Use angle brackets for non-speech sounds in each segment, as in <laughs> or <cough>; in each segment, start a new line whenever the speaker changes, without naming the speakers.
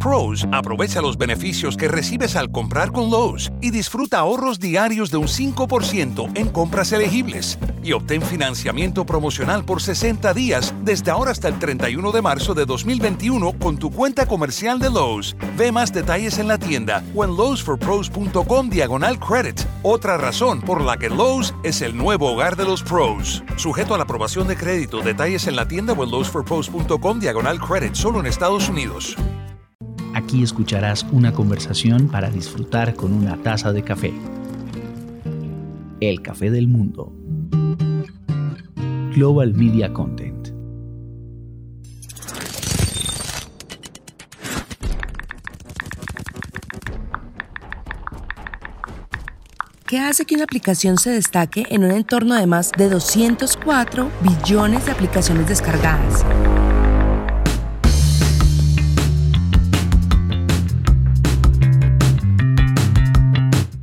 Pros aprovecha los beneficios que recibes al comprar con Lowe's y disfruta ahorros diarios de un 5% en compras elegibles. Y obtén financiamiento promocional por 60 días desde ahora hasta el 31 de marzo de 2021 con tu cuenta comercial de Lowe's. Ve más detalles en la tienda o en lowesforpros.com diagonal credit. Otra razón por la que Lowe's es el nuevo hogar de los pros. Sujeto a la aprobación de crédito, detalles en la tienda o en lowesforpros.com diagonal credit, solo en Estados Unidos.
Aquí escucharás una conversación para disfrutar con una taza de café. El café del mundo. Global Media Content.
¿Qué hace que una aplicación se destaque en un entorno de más de 204 billones de aplicaciones descargadas?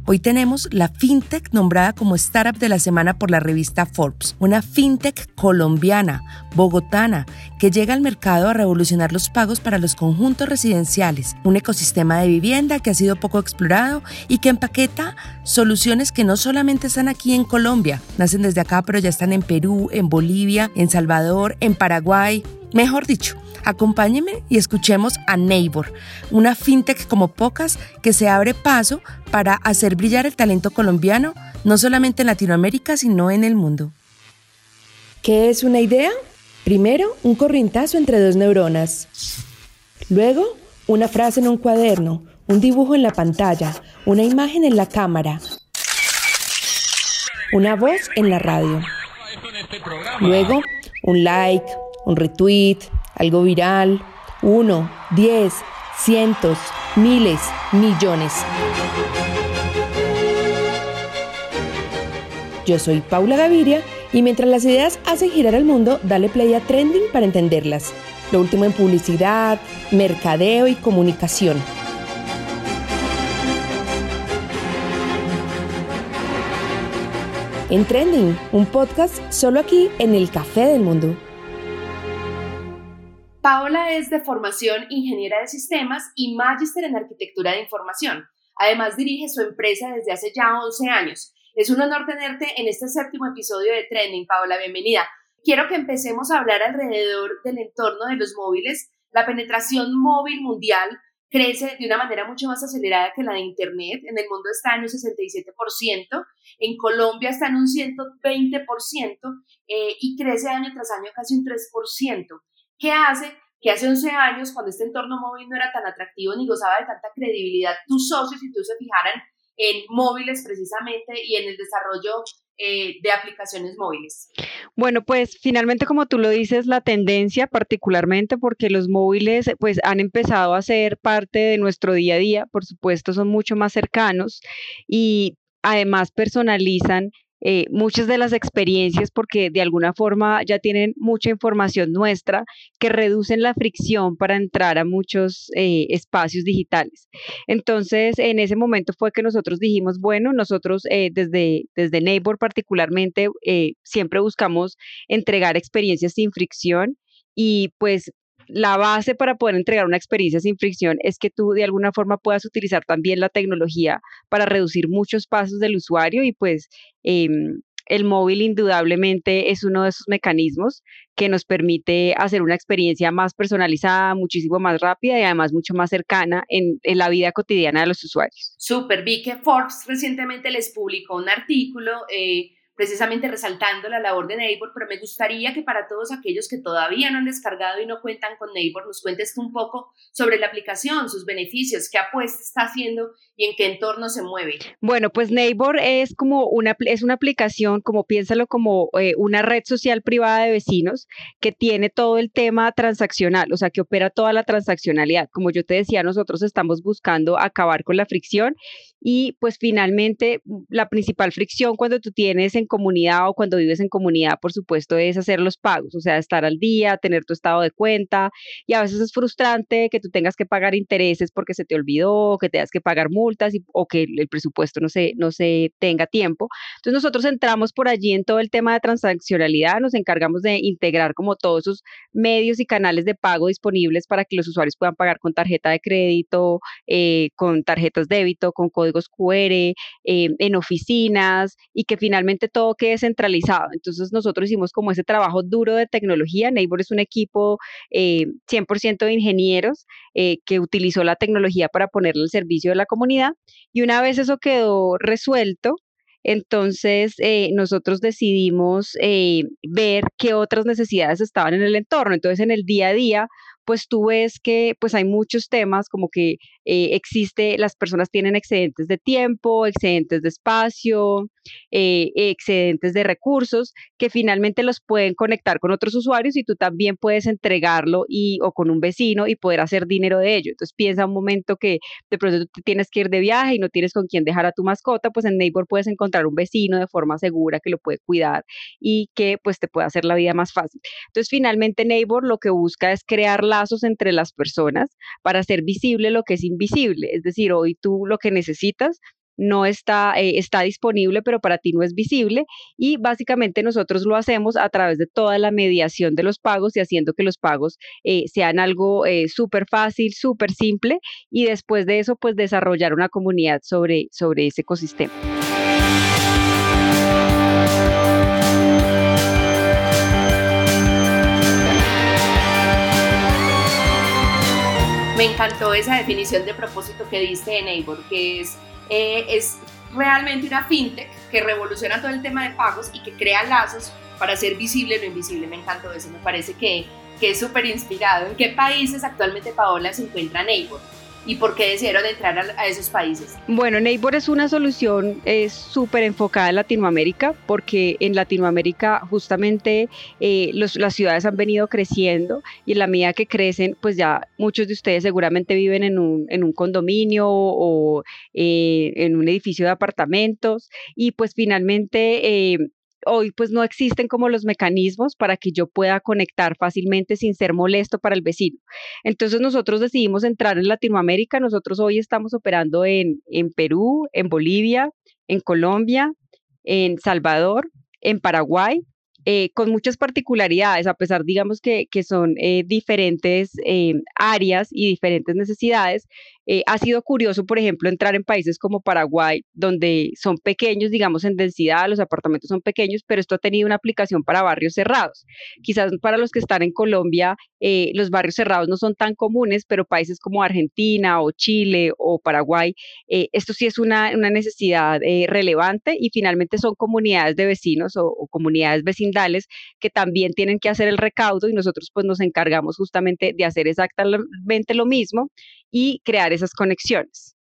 Hoy tenemos la fintech nombrada como Startup de la Semana por la revista Forbes, una fintech colombiana, bogotana, que llega al mercado a revolucionar los pagos para los conjuntos residenciales, un ecosistema de vivienda que ha sido poco explorado y que empaqueta soluciones que no solamente están aquí en Colombia, nacen desde acá, pero ya están en Perú, en Bolivia, en Salvador, en Paraguay, Mejor dicho, acompáñeme y escuchemos a Neighbor, una fintech como pocas que se abre paso para hacer brillar el talento colombiano, no solamente en Latinoamérica, sino en el mundo. ¿Qué es una idea? Primero, un corrientazo entre dos neuronas. Luego, una frase en un cuaderno, un dibujo en la pantalla, una imagen en la cámara, una voz en la radio. Luego, un like, un retweet, algo viral, uno, diez, cientos, miles, millones. Yo soy Paula Gaviria y mientras las ideas hacen girar el mundo, dale play a Trending para entenderlas. Lo último en publicidad, mercadeo y comunicación. En Trending, un podcast solo aquí en el Café del Mundo. Paola es de formación ingeniera de sistemas y magíster en arquitectura de información. Además dirige su empresa desde hace ya 11 años. Es un honor tenerte en este séptimo episodio de Trending, Paola, bienvenida. Quiero que empecemos a hablar alrededor del entorno de los móviles. La penetración móvil mundial crece de una manera mucho más acelerada que la de Internet. En el mundo está en un 67%, en Colombia está en un 120% eh, y crece año tras año casi un 3%. ¿Qué hace que hace 11 años, cuando este entorno móvil no era tan atractivo ni gozaba de tanta credibilidad, tus socios y tú se fijaran en móviles precisamente y en el desarrollo eh, de aplicaciones móviles?
Bueno, pues finalmente como tú lo dices, la tendencia particularmente porque los móviles pues han empezado a ser parte de nuestro día a día, por supuesto son mucho más cercanos y además personalizan eh, muchas de las experiencias porque de alguna forma ya tienen mucha información nuestra que reducen la fricción para entrar a muchos eh, espacios digitales. Entonces, en ese momento fue que nosotros dijimos, bueno, nosotros eh, desde, desde Neighbor particularmente siempre buscamos entregar experiencias sin fricción y pues la base para poder entregar una experiencia sin fricción es que tú de alguna forma puedas utilizar también la tecnología para reducir muchos pasos del usuario y pues em, el móvil indudablemente es uno de esos mecanismos que nos permite hacer una experiencia más personalizada, muchísimo más rápida y además mucho más cercana en, la vida cotidiana de los usuarios.
Super, vi que Forbes recientemente les publicó un artículo eh, precisamente resaltando la labor de Neighbor, pero me gustaría que para todos aquellos que todavía no han descargado y no cuentan con Neighbor, nos cuentes un poco sobre la aplicación, sus beneficios, qué apuesta está haciendo y en qué entorno se mueve.
Bueno, pues Neighbor es como una, es una aplicación, como piénsalo como eh, una red social privada de vecinos que tiene todo el tema transaccional, o sea, que opera toda la transaccionalidad. Como yo te decía, nosotros estamos buscando acabar con la fricción y pues finalmente la principal fricción cuando tú tienes en comunidad o cuando vives en comunidad, por supuesto, es hacer los pagos, o sea, estar al día, tener tu estado de cuenta y a veces es frustrante que tú tengas que pagar intereses porque se te olvidó, que tengas que pagar multas o que el presupuesto no se, no se tenga tiempo. Entonces nosotros entramos por allí en todo el tema de transaccionalidad, nos encargamos de integrar como todos esos medios y canales de pago disponibles para que los usuarios puedan pagar con tarjeta de crédito, eh, con tarjetas débito, con códigos QR, eh, en oficinas y que finalmente todo quede centralizado. Entonces nosotros hicimos como ese trabajo duro de tecnología. Neighbor es un equipo 100% eh, de ingenieros que utilizó la tecnología para ponerle al servicio de la comunidad y una vez eso quedó resuelto, entonces, eh, nosotros decidimos eh, ver qué otras necesidades estaban en el entorno. Entonces, en el día a día, pues tú ves que pues hay muchos temas como que eh, existe, las personas tienen excedentes de tiempo, excedentes de espacio, eh, excedentes de recursos que finalmente los pueden conectar con otros usuarios y tú también puedes entregarlo y, o con un vecino y poder hacer dinero de ello. Entonces piensa un momento que de pronto tú tienes que ir de viaje y no tienes con quién dejar a tu mascota, pues en Neighbor puedes encontrar un vecino de forma segura que lo puede cuidar y que pues te puede hacer la vida más fácil. Entonces finalmente Neighbor lo que busca es crear lazos entre las personas para hacer visible lo que es visible, es decir, hoy tú lo que necesitas no está, eh, está disponible, pero para ti no es visible. Y básicamente nosotros lo hacemos a través de toda la mediación de los pagos y haciendo que los pagos eh, sean algo eh, súper fácil, súper simple. Y después de eso, pues desarrollar una comunidad sobre, sobre ese ecosistema.
Me encantó esa definición de propósito que diste de Neighbor, que es, eh, es realmente una fintech que revoluciona todo el tema de pagos y que crea lazos para hacer visible lo invisible. Me encantó eso, me parece que, que es súper inspirado. ¿En qué países actualmente, Paola, se encuentra Neighbor? Y por qué decidieron entrar a, esos países?
Bueno, Neighbor es una solución súper enfocada en Latinoamérica porque en Latinoamérica justamente eh, las ciudades han venido creciendo y en la medida que crecen, pues ya muchos de ustedes seguramente viven en un, en un condominio o eh, en un edificio de apartamentos y pues finalmente eh, hoy pues no existen como los mecanismos para que yo pueda conectar fácilmente sin ser molesto para el vecino. Entonces nosotros decidimos entrar en Latinoamérica, nosotros hoy estamos operando en, en Perú, en Bolivia, en Colombia, en Salvador, en Paraguay, eh, con muchas particularidades, a pesar, digamos, que, que son eh, diferentes eh, áreas y diferentes necesidades, eh, ha sido curioso, por ejemplo, entrar en países como Paraguay, donde son pequeños, digamos, en densidad, los apartamentos son pequeños, pero esto ha tenido una aplicación para barrios cerrados. Quizás para los que están en Colombia, eh, los barrios cerrados no son tan comunes, pero países como Argentina o Chile o Paraguay, eh, esto sí es una, necesidad relevante y finalmente son comunidades de vecinos o, o comunidades vecindales que también tienen que hacer el recaudo y nosotros pues nos encargamos justamente de hacer exactamente lo mismo y crear esas conexiones.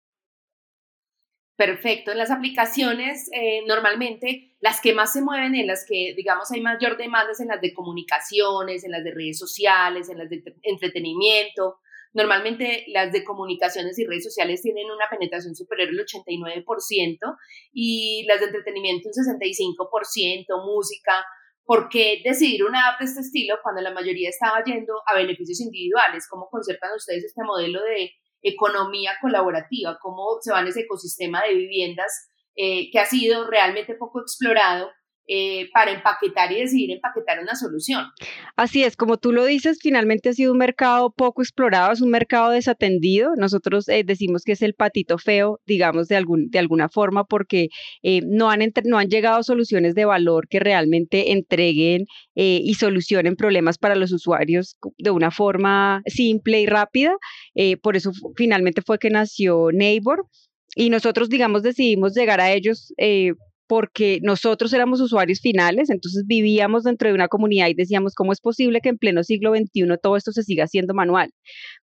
Perfecto. Las aplicaciones, eh, normalmente las que más se mueven, en las que, digamos, hay mayor demanda, en las de comunicaciones, en las de redes sociales, en las de entretenimiento. Normalmente las de comunicaciones y redes sociales tienen una penetración superior al 89% y las de entretenimiento un 65%, música. ¿Por qué decidir una app de este estilo cuando la mayoría estaba yendo a beneficios individuales? ¿Cómo concertan ustedes este modelo de economía colaborativa? ¿Cómo se va en ese ecosistema de viviendas eh, que ha sido realmente poco explorado eh, para empaquetar y decidir empaquetar una solución.
Así es, como tú lo dices, finalmente ha sido un mercado poco explorado, es un mercado desatendido. Nosotros eh, decimos que es el patito feo, digamos, de, algún, de alguna forma, porque eh, no, han no han llegado soluciones de valor que realmente entreguen y solucionen problemas para los usuarios de una forma simple y rápida. por eso finalmente fue que nació Neighbor. Y nosotros, digamos, decidimos llegar a ellos porque nosotros éramos usuarios finales, entonces vivíamos dentro de una comunidad y decíamos, ¿cómo es posible que en pleno siglo XXI todo esto se siga haciendo manual?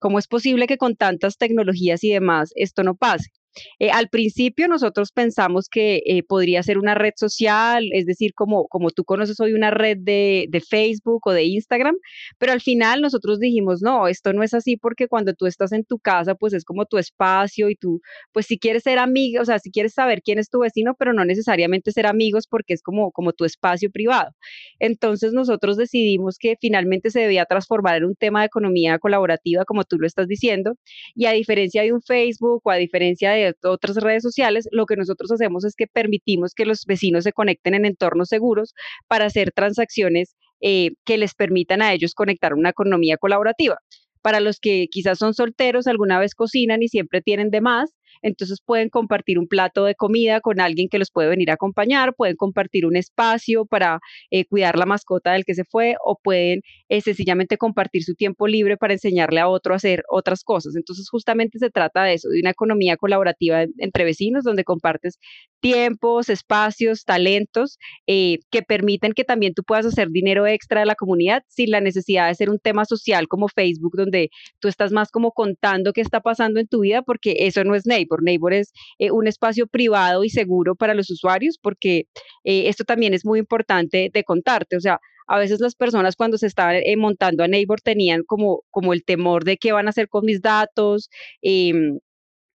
¿Cómo es posible que con tantas tecnologías y demás esto no pase? Eh, al principio nosotros pensamos que eh, podría ser una red social, es decir, como, como tú conoces hoy una red de, de, Facebook o de Instagram, pero al final nosotros dijimos, no, esto no es así porque cuando tú estás en tu casa, pues es como tu espacio y tú, pues si quieres ser amigo, o sea, si quieres saber quién es tu vecino, pero no necesariamente ser amigos porque es como, como tu espacio privado. Entonces nosotros decidimos que finalmente se debía transformar en un tema de economía colaborativa, como tú lo estás diciendo, y a diferencia de un Facebook o a diferencia de otras redes sociales, lo que nosotros hacemos es que permitimos que los vecinos se conecten en entornos seguros para hacer transacciones eh, que les permitan a ellos conectar una economía colaborativa. Para los que quizás son solteros, alguna vez cocinan y siempre tienen de más, entonces pueden compartir un plato de comida con alguien que los puede venir a acompañar, pueden compartir un espacio para eh, cuidar la mascota del que se fue o pueden eh, sencillamente compartir su tiempo libre para enseñarle a otro a hacer otras cosas. Entonces justamente se trata de eso, de una economía colaborativa entre vecinos donde compartes tiempos, espacios, talentos eh, que permiten que también tú puedas hacer dinero extra de la comunidad sin la necesidad de ser un tema social como Facebook donde tú estás más como contando qué está pasando en tu vida porque eso no es Neighbor. Neighbor es eh, un espacio privado y seguro para los usuarios porque eh, esto también es muy importante de contarte. O sea, a veces las personas cuando se estaban montando a Neighbor tenían como, como el temor de qué van a hacer con mis datos, em,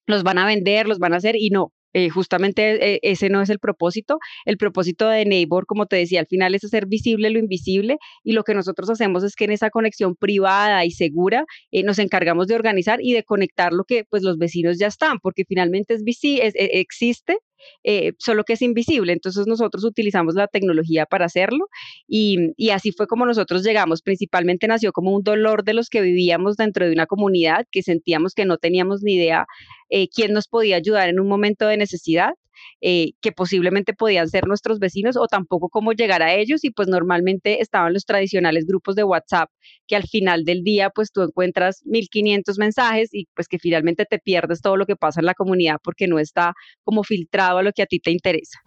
los van a vender, los van a hacer y no. Justamente ese no es el propósito. El propósito de Neighbor, como te decía, al final es hacer visible lo invisible y lo que nosotros hacemos es que en esa conexión privada y segura nos encargamos de organizar y de conectar lo que pues los vecinos ya están, porque finalmente es, es e, existe eh, solo que es invisible. Entonces nosotros utilizamos la tecnología para hacerlo y, y, así fue como nosotros llegamos. Principalmente nació como un dolor de los que vivíamos dentro de una comunidad, que sentíamos que no teníamos ni idea eh, quién nos podía ayudar en un momento de necesidad. Eh, que posiblemente podían ser nuestros vecinos o tampoco cómo llegar a ellos y pues normalmente estaban los tradicionales grupos de WhatsApp que al final del día pues tú encuentras 1500 mensajes y pues que finalmente te pierdes todo lo que pasa en la comunidad porque no está como filtrado a lo que a ti te interesa.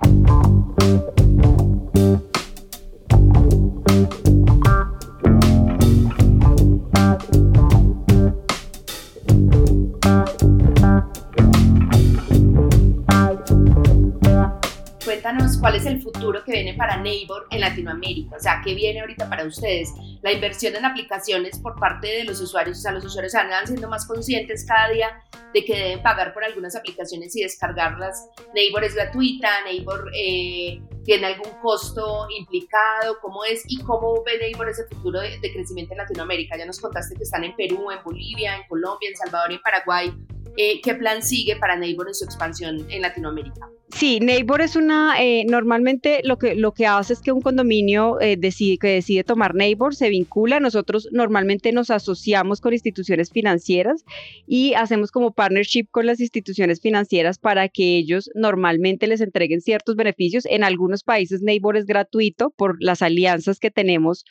Cuéntanos cuál es el futuro que viene para Neighbor en Latinoamérica, o sea, qué viene ahorita para ustedes. La inversión en aplicaciones por parte de los usuarios, o sea, los usuarios van siendo más conscientes cada día de que deben pagar por algunas aplicaciones y descargarlas. Neighbor es gratuita, Neighbor eh, tiene algún costo implicado, cómo es y cómo ve Neighbor ese futuro de, de crecimiento en Latinoamérica. Ya nos contaste que están en Perú, en Bolivia, en Colombia, en Salvador y en Paraguay. Eh, ¿qué plan sigue para Neighbor en su expansión en Latinoamérica?
Sí, Neighbor es una, eh, normalmente lo que, lo que hace es que un condominio eh, decide, que decide tomar Neighbor se vincula, nosotros normalmente nos asociamos con instituciones financieras y hacemos como partnership con las instituciones financieras para que ellos normalmente les entreguen ciertos beneficios. En algunos países Neighbor es gratuito por las alianzas que tenemos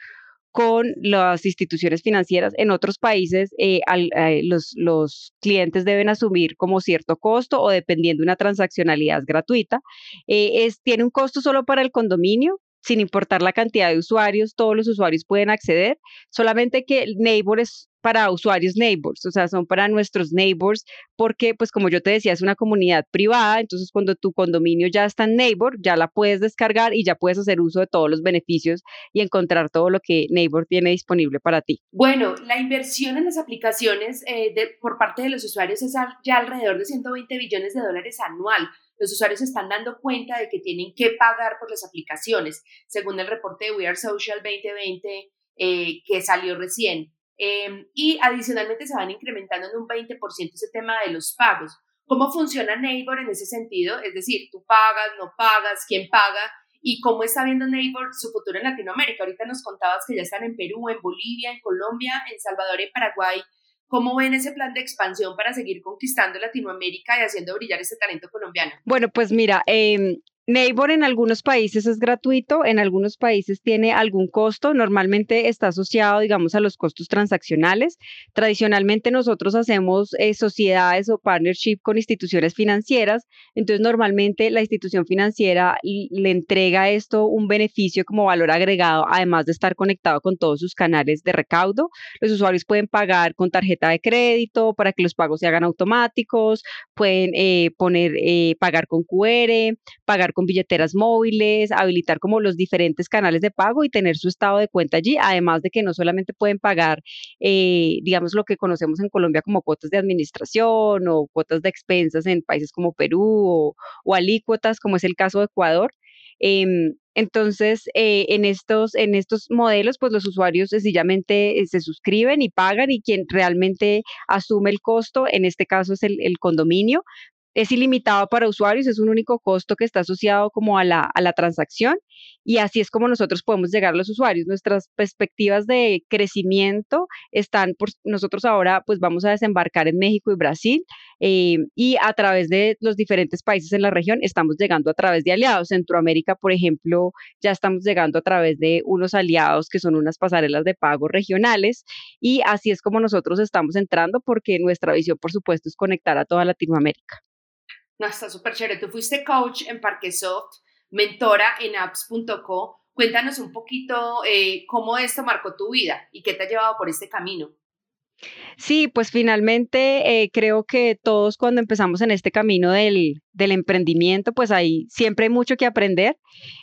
con las instituciones financieras. En otros países, eh, eh, los, clientes deben asumir como cierto costo o dependiendo de una transaccionalidad gratuita. Eh, tiene un costo solo para el condominio, sin importar la cantidad de usuarios, todos los usuarios pueden acceder, solamente que Neighbor es para usuarios neighbors, o sea, son para nuestros neighbors, porque pues como yo te decía, es una comunidad privada, entonces cuando tu condominio ya está en neighbor, ya la puedes descargar y ya puedes hacer uso de todos los beneficios y encontrar todo lo que neighbor tiene disponible para ti.
Bueno, la inversión en las aplicaciones eh, por parte de los usuarios es ya alrededor de 120 billones de dólares anual los usuarios están dando cuenta de que tienen que pagar por las aplicaciones, según el reporte de We Are Social 2020 eh, que salió recién. Em, y adicionalmente se van incrementando en un 20% ese tema de los pagos. ¿Cómo funciona Neighbor en ese sentido? Es decir, tú pagas, no pagas, quién paga y cómo está viendo Neighbor su futuro en Latinoamérica. Ahorita nos contabas que ya están en Perú, en Bolivia, en Colombia, en Salvador en Paraguay. ¿Cómo ven ese plan de expansión para seguir conquistando Latinoamérica y haciendo brillar ese talento colombiano?
Bueno, pues mira, eh, Neighbor en algunos países es gratuito, en algunos países tiene algún costo, normalmente está asociado, digamos, a los costos transaccionales. Tradicionalmente nosotros hacemos eh, sociedades o partnership con instituciones financieras, entonces normalmente la institución financiera le entrega esto un beneficio como valor agregado, además de estar conectado con todos sus canales de recaudo. Los usuarios pueden pagar con tarjeta de crédito para que los pagos se hagan automáticos, pueden eh, poner, eh, pagar con QR, pagar con billeteras móviles, habilitar como los diferentes canales de pago y tener su estado de cuenta allí, además de que no solamente pueden pagar, eh, digamos, lo que conocemos en Colombia como cuotas de administración o cuotas de expensas en países como Perú o, alícuotas, como es el caso de Ecuador. Em, entonces, eh, en, estos, en estos modelos, pues los usuarios sencillamente eh, se suscriben y pagan y quien realmente asume el costo, en este caso es el condominio, es ilimitado para usuarios, es un único costo que está asociado como a la, transacción y así es como nosotros podemos llegar a los usuarios. Nuestras perspectivas de crecimiento están por nosotros ahora pues vamos a desembarcar en México y Brasil eh, y a través de los diferentes países en la región estamos llegando a través de aliados. Centroamérica, por ejemplo, ya estamos llegando a través de unos aliados que son unas pasarelas de pago regionales y así es como nosotros estamos entrando porque nuestra visión, por supuesto, es conectar a toda Latinoamérica.
No, está súper chévere. Tú fuiste coach en Parquesoft, mentora en apps.co. Cuéntanos un poquito eh, cómo esto marcó tu vida y qué te ha llevado por este camino.
Sí, pues finalmente eh, creo que todos cuando empezamos en este camino del, del emprendimiento, pues ahí siempre hay mucho que aprender.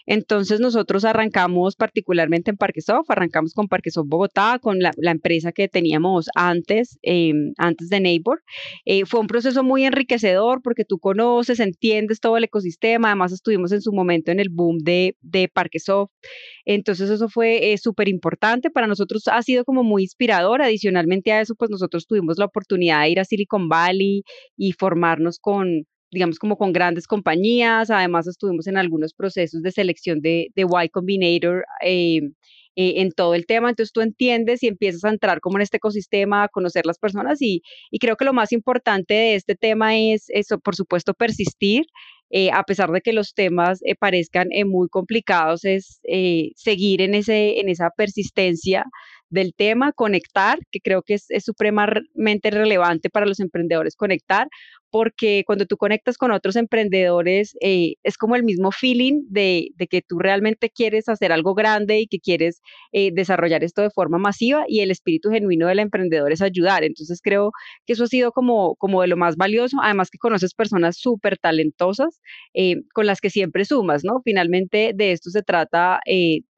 Entonces nosotros arrancamos particularmente en Parquesoft, arrancamos con Parquesoft Bogotá, con la, empresa que teníamos antes, em, antes de Neighbor. Eh, fue un proceso muy enriquecedor porque tú conoces, entiendes todo el ecosistema, además estuvimos en su momento en el boom de, de Parquesoft. Entonces eso fue eh, súper importante. Para nosotros ha sido como muy inspirador. Adicionalmente a eso, pues nosotros tuvimos la oportunidad de ir a Silicon Valley y formarnos con digamos, como con grandes compañías. Además, estuvimos en algunos procesos de selección de, de Y Combinator eh, eh, en todo el tema. Entonces, tú entiendes y empiezas a entrar como en este ecosistema, a conocer las personas. Y, y creo que lo más importante de este tema es, eso, por supuesto, persistir. Eh, a pesar de que los temas parezcan muy complicados, es seguir en, ese, en esa persistencia del tema, conectar, que creo que es, es, supremamente relevante para los emprendedores conectar, porque cuando tú conectas con otros emprendedores eh, es como el mismo feeling de, que tú realmente quieres hacer algo grande y que quieres eh, desarrollar esto de forma masiva y el espíritu genuino del emprendedor es ayudar. Entonces creo que eso ha sido como, como de lo más valioso, además que conoces personas súper talentosas eh, con las que siempre sumas, ¿no? Finalmente de esto se trata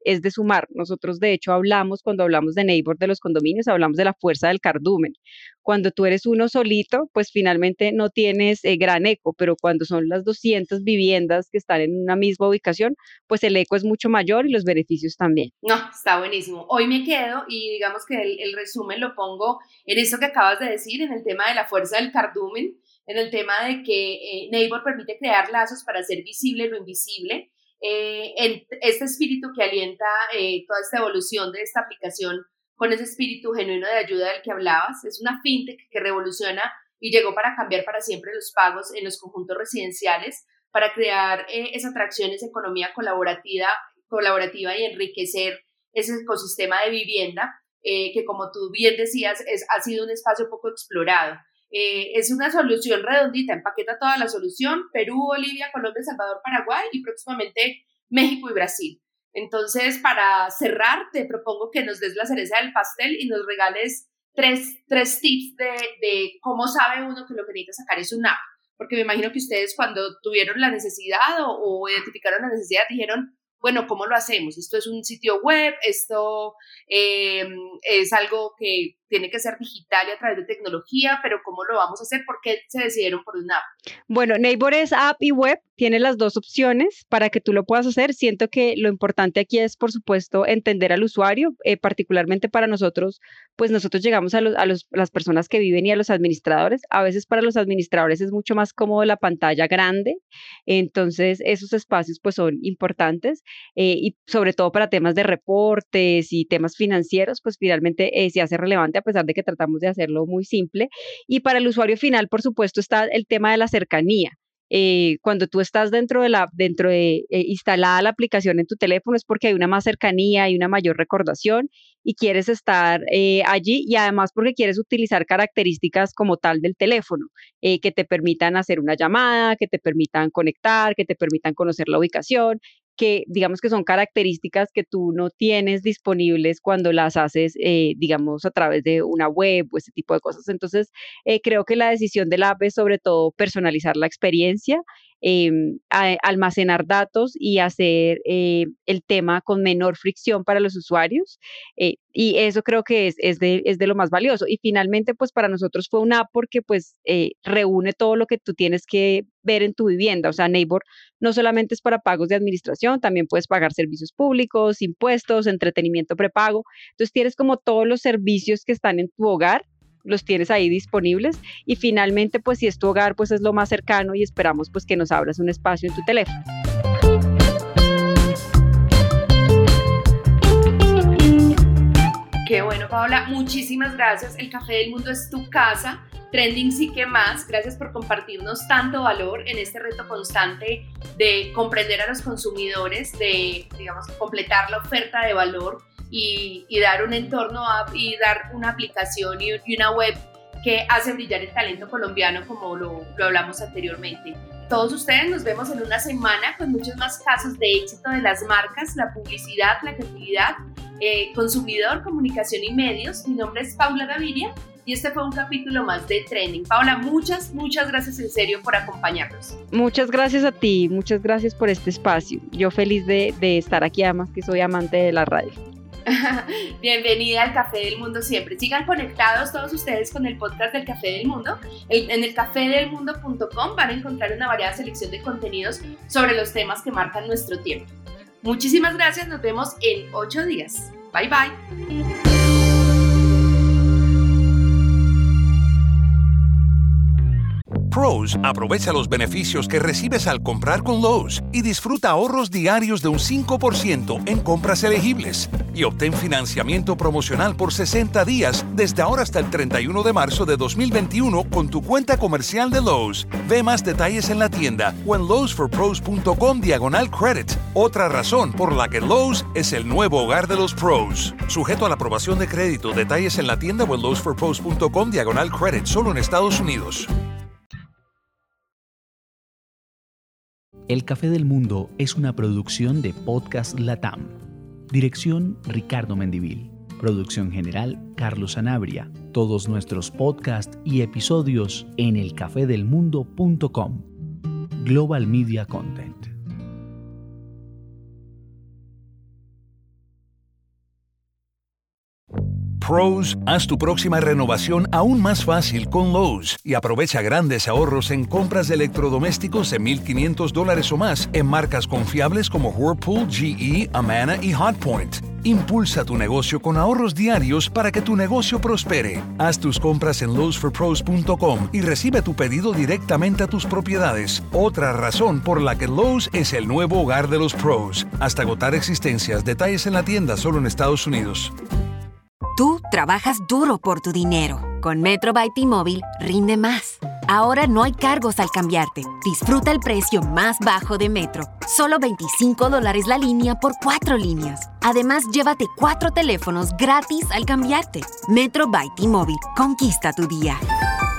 es de sumar. Nosotros, de hecho, hablamos, cuando hablamos de Neighbor de los condominios, hablamos de la fuerza del cardumen. Cuando tú eres uno solito, pues finalmente no tienes eh, gran eco, pero cuando son las 200 viviendas que están en una misma ubicación, pues el eco es mucho mayor y los beneficios también.
No, está buenísimo. Hoy me quedo y digamos que el, resumen lo pongo en eso que acabas de decir, en el tema de la fuerza del cardumen, en el tema de que eh, Neighbor permite crear lazos para hacer visible lo invisible. Eh, este espíritu que alienta toda esta evolución de esta aplicación con ese espíritu genuino de ayuda del que hablabas. Es una fintech que revoluciona y llegó para cambiar para siempre los pagos en los conjuntos residenciales, para crear eh, esa atracción, esa economía colaborativa, colaborativa y enriquecer ese ecosistema de vivienda eh, que, como tú bien decías, es, ha sido un espacio poco explorado. Eh, es una solución redondita, empaqueta toda la solución, Perú, Bolivia, Colombia, Salvador, Paraguay y próximamente México y Brasil. Entonces, para cerrar, te propongo que nos des la cereza del pastel y nos regales tres, tres tips de, de cómo sabe uno que lo que necesita sacar es un app. Porque me imagino que ustedes cuando tuvieron la necesidad o, o identificaron la necesidad dijeron, bueno, ¿cómo lo hacemos? Esto es un sitio web, esto em, es algo que tiene que ser digital y a través de tecnología, pero ¿cómo lo vamos a hacer? ¿Por qué se decidieron por una app?
Bueno, Neighbor es app y web, tiene las dos opciones para que tú lo puedas hacer. Siento que lo importante aquí es, por supuesto, entender al usuario, eh, particularmente para nosotros, pues nosotros llegamos a, a las personas que viven y a los administradores. A veces para los administradores es mucho más cómodo la pantalla grande, entonces esos espacios pues son importantes eh, y sobre todo para temas de reportes y temas financieros, pues finalmente eh, se hace relevante a pesar de que tratamos de hacerlo muy simple. Y para el usuario final, por supuesto, está el tema de la cercanía. eh, cuando tú estás dentro de la, dentro de eh, instalada la aplicación en tu teléfono es porque hay una más cercanía y una mayor recordación y quieres estar eh, allí y además porque quieres utilizar características como tal del teléfono que te permitan hacer una llamada, que te permitan conectar, que te permitan conocer la ubicación, que digamos que son características que tú no tienes disponibles cuando las haces, eh, digamos, a través de una web o ese tipo de cosas. Entonces, eh, creo que la decisión de la app es sobre todo personalizar la experiencia Em, almacenar datos y hacer eh, el tema con menor fricción para los usuarios. Eh, y eso creo que es, es, de, es, de, lo más valioso. Y finalmente, pues para nosotros fue una app porque pues eh, reúne todo lo que tú tienes que ver en tu vivienda. O sea, Neighbor no solamente es para pagos de administración, también puedes pagar servicios públicos, impuestos, entretenimiento prepago. Entonces tienes como todos los servicios que están en tu hogar los tienes ahí disponibles y finalmente pues si es tu hogar pues es lo más cercano y esperamos pues que nos abras un espacio en tu teléfono.
Qué bueno, Paola. Muchísimas gracias. El Café del Mundo es tu casa. Trending sí que más. Gracias por compartirnos tanto valor en este reto constante de comprender a los consumidores, de, digamos, completar la oferta de valor y, dar un entorno y dar una aplicación y, una web que hace brillar el talento colombiano como lo, lo, hablamos anteriormente. Todos ustedes nos vemos en una semana con muchos más casos de éxito de las marcas, la publicidad, la creatividad, eh, consumidor, comunicación y medios. Mi nombre es Paula Gaviria y este fue un capítulo más de Trending. Paula, muchas, muchas gracias en serio por acompañarnos.
Muchas gracias a ti, muchas gracias por este espacio. Yo feliz de, de estar aquí, además que soy amante de la radio. <laughs>
Bienvenida al Café del Mundo siempre. Sigan conectados todos ustedes con el podcast del Café del Mundo. en el cafedelmundo.com van a encontrar una variada selección de contenidos sobre los temas que marcan nuestro tiempo. Muchísimas gracias, nos vemos en ocho días. Bye bye.
Pros aprovecha los beneficios que recibes al comprar con Lowe's y disfruta ahorros diarios de un 5% en compras elegibles. Y obtén financiamiento promocional por 60 días desde ahora hasta el 31 de marzo de 2021 con tu cuenta comercial de Lowe's. Ve más detalles en la tienda o diagonal credit. Otra razón por la que Lowe's es el nuevo hogar de los pros. Sujeto a la aprobación de crédito, detalles en la tienda o en diagonal credit, solo en Estados Unidos.
El Café del Mundo es una producción de Podcast Latam. Dirección Ricardo Mendivil. Producción general Carlos Anabria. Todos nuestros podcasts y episodios en elcafedelmundo.com. Global Media Content.
Pros, haz tu próxima renovación aún más fácil con Lowe's y aprovecha grandes ahorros en compras de electrodomésticos de 1.500 dólares o más en marcas confiables como Whirlpool, GE, Amana y Hotpoint. Impulsa tu negocio con ahorros diarios para que tu negocio prospere. Haz tus compras en lowesforpros.com y recibe tu pedido directamente a tus propiedades. Otra razón por la que Lowe's es el nuevo hogar de los pros. Hasta agotar existencias. Detalles en la tienda solo en Estados Unidos.
Trabajas duro por tu dinero. Con Metro by T-Mobile rinde más. Ahora no hay cargos al cambiarte. Disfruta el precio más bajo de Metro. Solo 25 dólares la línea por cuatro líneas. Además, llévate cuatro teléfonos gratis al cambiarte. Metro by T-Mobile. Conquista tu día.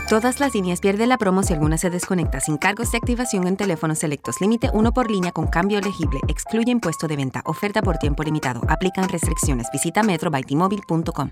Todas las líneas pierden la promo si alguna se desconecta sin cargos de activación en teléfonos selectos. Límite uno por línea con cambio elegible. Excluye impuesto de venta. Oferta por tiempo limitado. Aplican restricciones. Visita metrobytimóvil.com.